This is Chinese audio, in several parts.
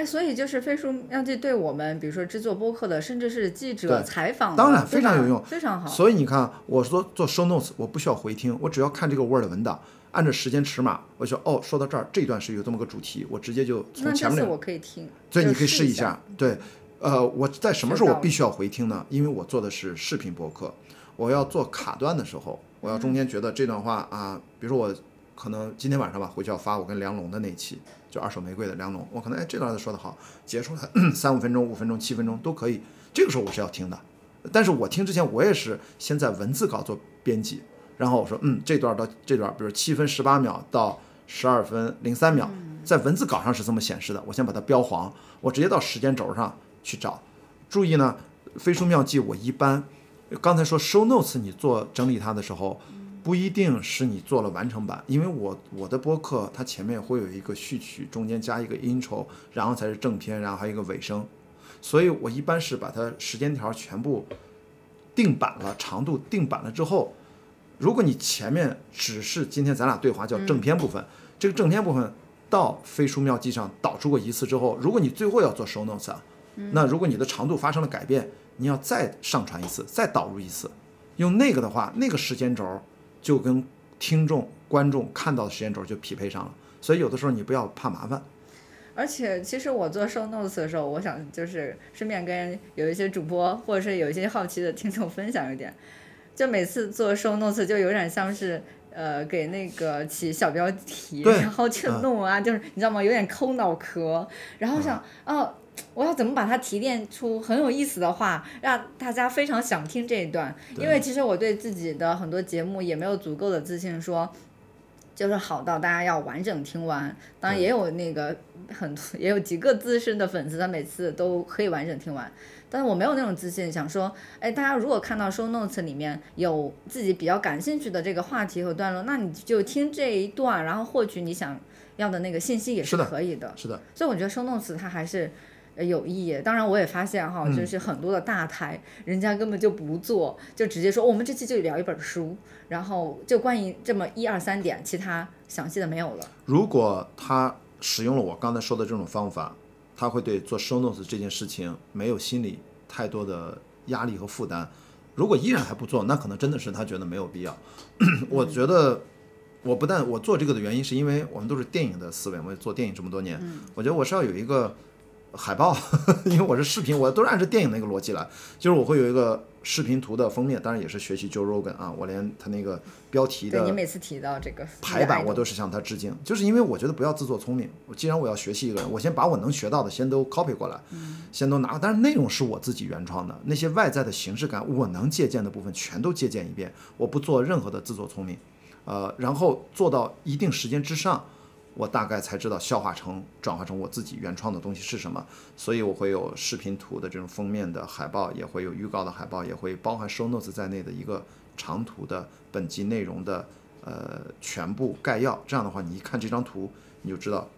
哎，所以就是飞书妙记对我们，比如说制作播客的，甚至是记者采访，当然非常有用非常好。所以你看，我说做 show notes，我不需要回听，我只要看这个 Word 文档，按照时间尺码，我就哦，说到这儿这一段是有这么个主题，我直接就那从前面两这次我可以听，所以你可以试一下。。对，呃，我在什么时候我必须要回听呢？因为我做的是视频播客，我要做卡段的时候，我要中间觉得这段话啊，比如说我可能今天晚上吧，回去要发我跟梁龙的那期，就二手玫瑰的梁龙，我可能哎这段子说的好，结束了 三五分钟、五分钟、七分钟都可以，这个时候我是要听的。但是我听之前，我也是先在文字稿做编辑，然后我说，嗯，这段到这段，比如七分十八秒到十二分零三秒，在文字稿上是这么显示的，我先把它标黄，我直接到时间轴上去找。注意呢，飞书妙记我一般，刚才说 show notes 你做整理它的时候，不一定是你做了完成版，因为我我的播客它前面会有一个序曲，中间加一个 intro，然后才是正片，然后还有一个尾声，所以我一般是把它时间条全部定版了，长度定版了之后，如果你前面只是今天咱俩对话叫正片部分，这个正片部分到飞书妙记上导出过一次之后，如果你最后要做 show notes，那如果你的长度发生了改变，你要再上传一次，再导入一次，用那个的话，那个时间轴就跟听众、观众看到的时间轴就匹配上了。所以有的时候你不要怕麻烦，而且，其实我做 show notes 的时候，我想就是顺便跟有一些主播或者是有一些好奇的听众分享一点，就每次做 show notes 就有点像是呃给那个起小标题，然后去嗯弄啊，就是你知道吗？有点抠脑壳，然后想哦。我要怎么把它提炼出很有意思的话，让大家非常想听这一段？因为其实我对自己的很多节目也没有足够的自信说，就是好到大家要完整听完。当然也有那个很多 也有几个资深的粉丝，他每次都可以完整听完。但是我没有那种自信，想说，哎，大家如果看到 show notes 里面有自己比较感兴趣的这个话题和段落，那你就听这一段，然后获取你想要的那个信息也是可以的。是的，所以我觉得 show notes 它还是呃有意义。当然，我也发现哈，就是很多的大台，人家根本就不做，就直接说、哦我们这期就聊一本书，然后就关于这么一二三点，其他详细的没有了。如果他使用了我刚才说的这种方法，他会对做 show notes 这件事情没有心理太多的压力和负担。如果依然还不做，那可能真的是他觉得没有必要。我觉得我不但我做这个的原因，是因为我们都是电影的思维，我也做电影这么多年，我觉得我是要有一个海报，因为我是视频，我都是按照电影那个逻辑来，就是我会有一个视频图的封面，当然也是学习 Joe Rogan 啊，我连他那个标题的对你每次提到这个排版我都都是向他致敬，就是因为我觉得不要自作聪明。我既然我要学习一个人，我先把我能学到的先都 copy 过来，先都拿。但是内容是我自己原创的，那些外在的形式感，我能借鉴的部分全都借鉴一遍，我不做任何的自作聪明。呃，然后做到一定时间之上，我大概才知道消化成转化成我自己原创的东西是什么。所以我会有视频图的这种封面的海报，也会有预告的海报，也会包含 show notes 在内的一个长图的本集内容的呃全部概要。这样的话，你一看这张图，你就知道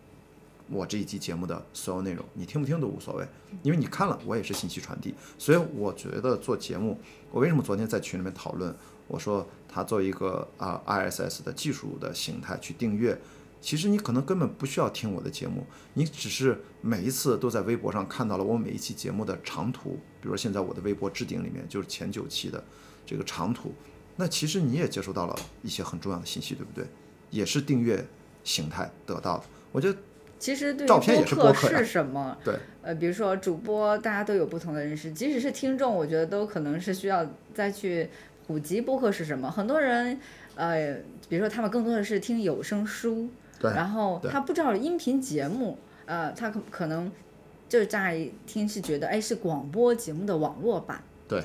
我这一期节目的所有内容，你听不听都无所谓，因为你看了，我也是信息传递。所以我觉得做节目，我为什么昨天在群里面讨论，我说它作为一个啊、RSS 的技术的形态去订阅。其实你可能根本不需要听我的节目，你只是每一次都在微博上看到了我每一期节目的长图，比如说现在我的微博置顶里面就是前九期的这个长图，那其实你也接收到了一些很重要的信息，对不对？也是订阅形态得到的。我觉得其实对于照片也是播播客是什么？对，呃，比如说主播，大家都有不同的认识，即使是听众，我觉得都可能是需要再去普及播客是什么。很多人，呃，比如说他们更多的是听有声书，对然后他不知道音频节目，呃，他可可能就是乍一听是觉得，哎，是广播节目的网络版。对，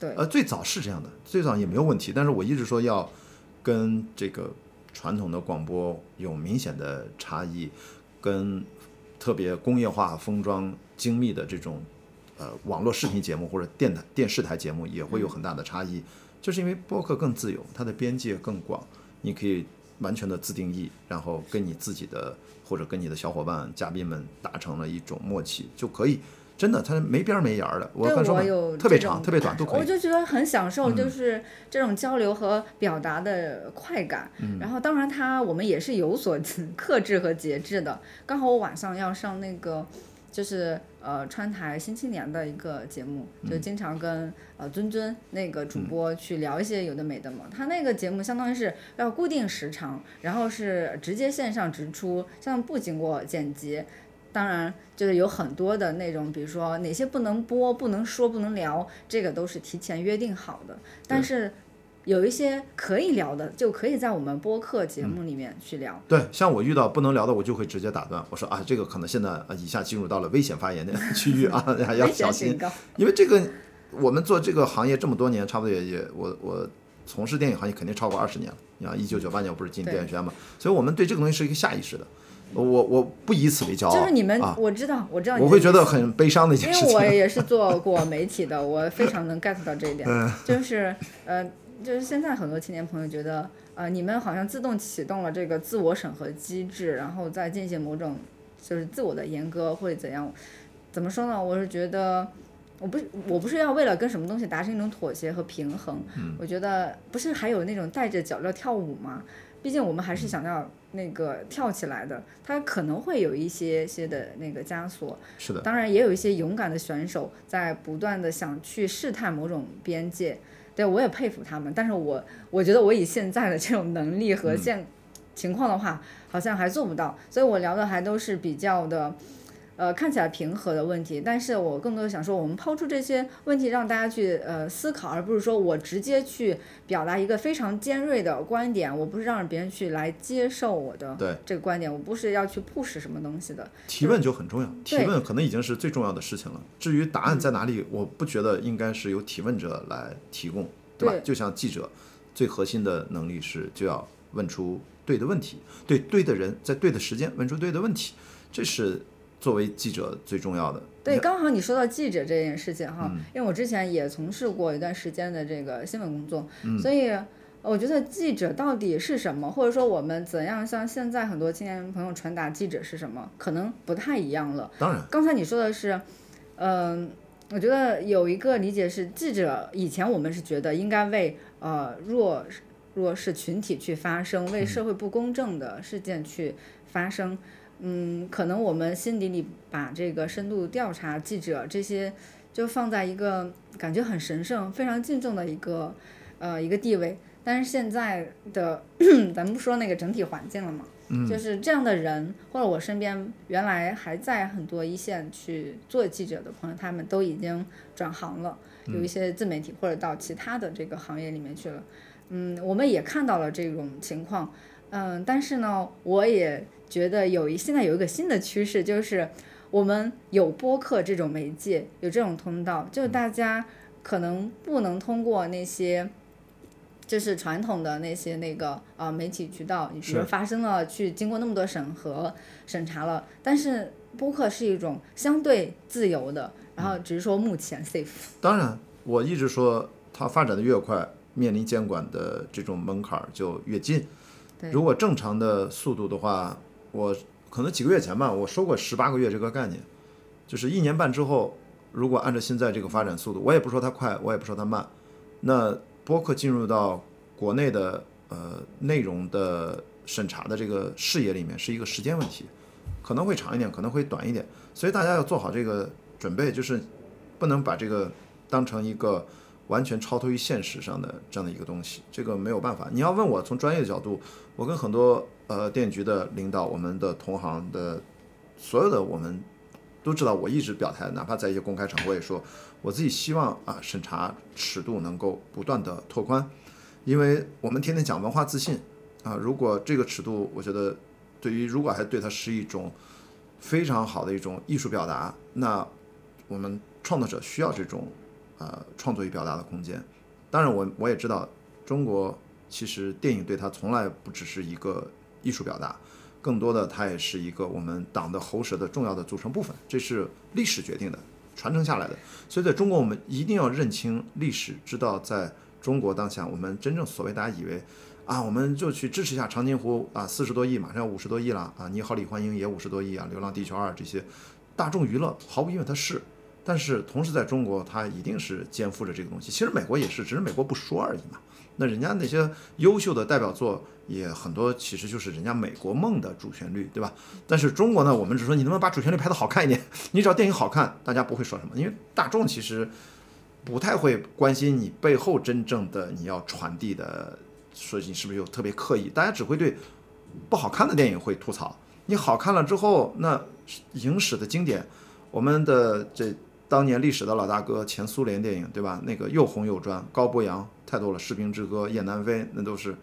对呃，最早是这样的，最早也没有问题，但是我一直说要跟这个传统的广播有明显的差异，跟特别工业化、封装、精密的这种呃网络视频节目或者电台电视台节目也会有很大的差异，就是因为播客更自由，它的边界更广，你可以完全的自定义，然后跟你自己的或者跟你的小伙伴、嘉宾们达成了一种默契就可以。真的，它没边儿没沿儿的。我对刚说嘛我有特别长、特别短都可以。嗯我就觉得很享受，就是这种交流和表达的快感。嗯然后，当然它我们也是有所 克制和节制的。刚好我晚上要上那个就是呃川台新青年的一个节目，就经常跟呃尊尊那个主播去聊一些有的没的嘛。他那个节目相当于是要固定时长，然后是直接线上直出，像不经过剪辑。当然，就是有很多的内容，比如说哪些不能播、不能说、不能聊，这个都是提前约定好的。但是有一些可以聊的，就可以在我们播客节目里面去聊。对，像我遇到不能聊的，我就会直接打断。我说啊，这个可能现在啊，以下进入到了危险发言的 区域啊，要小心。因为这个，我们做这个行业这么多年，差不多也也，我我从事电影行业肯定超过二十年了。你看，一九九八年我不是进电影学院嘛，所以我们对这个东西是一个下意识的。我我不以此为骄傲，就是你们，我知道，我知道，我会觉得很悲伤的一件事情。因为我也是做过 媒体的，我非常能 get 到这一点。就是呃，就是现在很多青年朋友觉得，呃，你们好像自动启动了这个自我审核机制，然后再进行某种就是自我的阉割或者怎样。怎么说呢？我是觉得，我不是我不是要为了跟什么东西达成一种妥协和平衡。我觉得不是还有那种带着脚镣跳舞吗？毕竟我们还是想要。那个跳起来的，他可能会有一些些的那个枷锁。是的。当然，也有一些勇敢的选手在不断的想去试探某种边界。对我也佩服他们，但是我我觉得我以现在的这种能力和现情况的话，好像还做不到。所以我聊的还都是比较的。呃，看起来平和的问题，但是我更多的想说，我们抛出这些问题，让大家去呃思考，而不是说我直接去表达一个非常尖锐的观点，我不是让别人去来接受我的这个观点，我不是要去 push 什么东西的。提问就很重要，提问可能已经是最重要的事情了。至于答案在哪里，我不觉得应该是由提问者来提供，对吧？就像记者最核心的能力是就要问出对的问题，对对的人，在对的时间问出对的问题，这是。作为记者最重要的，对，刚好你说到记者这件事情哈，因为我之前也从事过一段时间的这个新闻工作，所以我觉得记者到底是什么，或者说我们怎样向现在很多青年朋友传达记者是什么，可能不太一样了。当然，刚才你说的是，嗯，我觉得有一个理解是，记者以前我们是觉得应该为呃弱弱势群体去发声，为社会不公正的事件去发声。嗯，可能我们心底里把这个深度调查记者这些，就放在一个感觉很神圣、非常敬重的一个呃一个地位。但是现在的，咱们不说那个整体环境了嘛，就是这样的人，或者我身边原来还在很多一线去做记者的朋友，他们都已经转行了，有一些自媒体或者到其他的这个行业里面去了。嗯，我们也看到了这种情况。嗯，但是呢，我也。觉得有一现在有一个新的趋势，就是我们有播客这种媒介，有这种通道，就大家可能不能通过那些，就是传统的那些那个啊媒体渠道，你比如发生了去经过那么多审核审查了，但是播客是一种相对自由的，然后只是说目前 safe。当然，我一直说它发展的越快，面临监管的这种门槛就越近。如果正常的速度的话。我可能几个月前吧，我说过十八个月这个概念，就是一年半之后，如果按照现在这个发展速度，我也不说它快，我也不说它慢，那播客进入到国内的呃内容的审查的这个视野里面是一个时间问题，可能会长一点，可能会短一点，所以大家要做好这个准备，就是不能把这个当成一个完全超脱于现实上的这样的一个东西，这个没有办法。你要问我从专业的角度，我跟很多。呃，电影局的领导，我们的同行的，所有的我们都知道，我一直表态，哪怕在一些公开场合也说，我自己希望啊，审查尺度能够不断的拓宽，因为我们天天讲文化自信啊，如果这个尺度，我觉得对于如果还对它是一种非常好的一种艺术表达，那我们创作者需要这种呃创作与表达的空间。当然，我我也知道，中国其实电影对它从来不只是一个。艺术表达，更多的它也是一个我们党的喉舌的重要的组成部分，这是历史决定的，传承下来的。所以在中国，我们一定要认清历史，知道在中国当下，我们真正所谓大家以为啊，我们就去支持一下长津湖啊，四十多亿，马上要五十多亿了啊，你好，李焕英也五十多亿啊，流浪地球二这些大众娱乐，毫无疑问它是，但是同时在中国，它一定是肩负着这个东西。其实美国也是，只是美国不说而已嘛。那人家那些优秀的代表作也很多，其实就是人家美国梦的主旋律，对吧？但是中国呢，我们只说你能不能把主旋律拍得好看一点？你只要电影好看，大家不会说什么，因为大众其实不太会关心你背后真正的你要传递的，说你是不是有特别刻意，大家只会对不好看的电影会吐槽。你好看了之后，那影史的经典，我们的这。当年历史的老大哥，前苏联电影，对吧？那个又红又专，高博洋太多了，《士兵之歌》《雁南飞》，那都是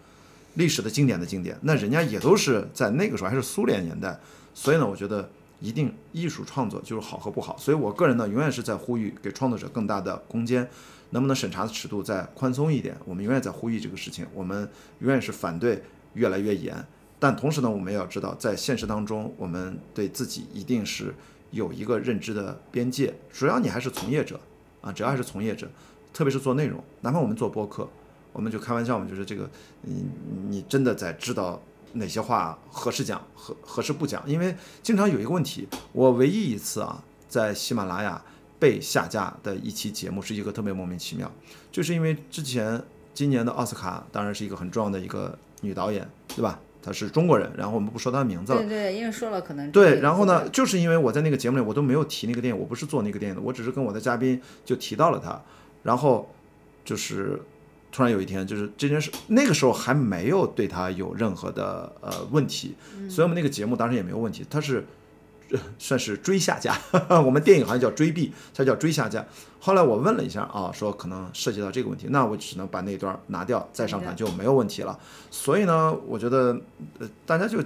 历史的经典的经典。那人家也都是在那个时候还是苏联年代，所以呢，我觉得一定艺术创作就是好和不好。所以我个人呢，永远是在呼吁给创作者更大的空间，能不能审查的尺度再宽松一点？我们永远在呼吁这个事情，我们永远是反对越来越严。但同时呢，我们也要知道，在现实当中，我们对自己一定是。有一个认知的边界，主要你还是从业者啊，只要还是从业者，特别是做内容，哪怕我们做播客，我们就开玩笑嘛，就是这个，你你真的在知道哪些话合适讲，合合适不讲，因为经常有一个问题，我唯一一次啊，在喜马拉雅被下架的一期节目是一个特别莫名其妙，就是因为之前今年的奥斯卡当然是一个很重要的一个女导演，对吧？他是中国人，然后我们不说他的名字了。对对，因为说了可能。对，然后呢，就是因为我在那个节目里，我都没有提那个电影，我不是做那个电影的，我只是跟我的嘉宾就提到了他，然后就是突然有一天，就是这件事，那个时候还没有对他有任何的呃问题，所以我们那个节目当时也没有问题，他是。算是追下架，我们电影好像叫追币，它叫追下架。后来我问了一下啊，说可能涉及到这个问题，那我只能把那段拿掉，再上传就没有问题了。所以呢，我觉得呃，大家就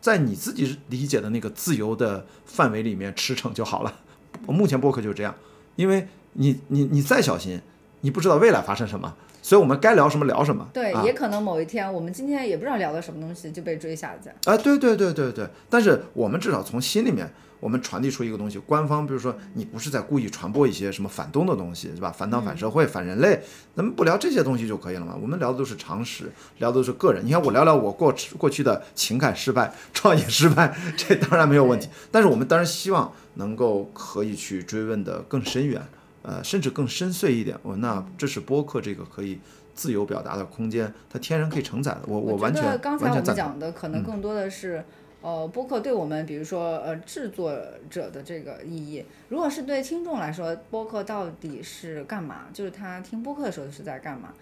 在你自己理解的那个自由的范围里面驰骋就好了。目前播客就是这样，因为你你你再小心，你不知道未来发生什么。所以我们该聊什么聊什么。对，也可能某一天，我们今天也不知道聊的什么东西就被追下去。啊，对对对对对。但是我们至少从心里面，我们传递出一个东西。官方比如说，你不是在故意传播一些什么反动的东西，是吧？反党、反社会、反人类，咱们不聊这些东西就可以了嘛？我们聊的都是常识，聊的都是个人。你看我聊聊我过过去的情感失败、创业失败，这当然没有问题。但是我们当然希望能够可以去追问的更深远。呃，甚至更深邃一点，我那这是播客这个可以自由表达的空间，它天然可以承载的。我我完全刚才我们讲的可能更多的是，呃，播客对我们，比如说呃制作者的这个意义。如果是对听众来说，播客到底是干嘛？就是他听播客的时候是在干嘛？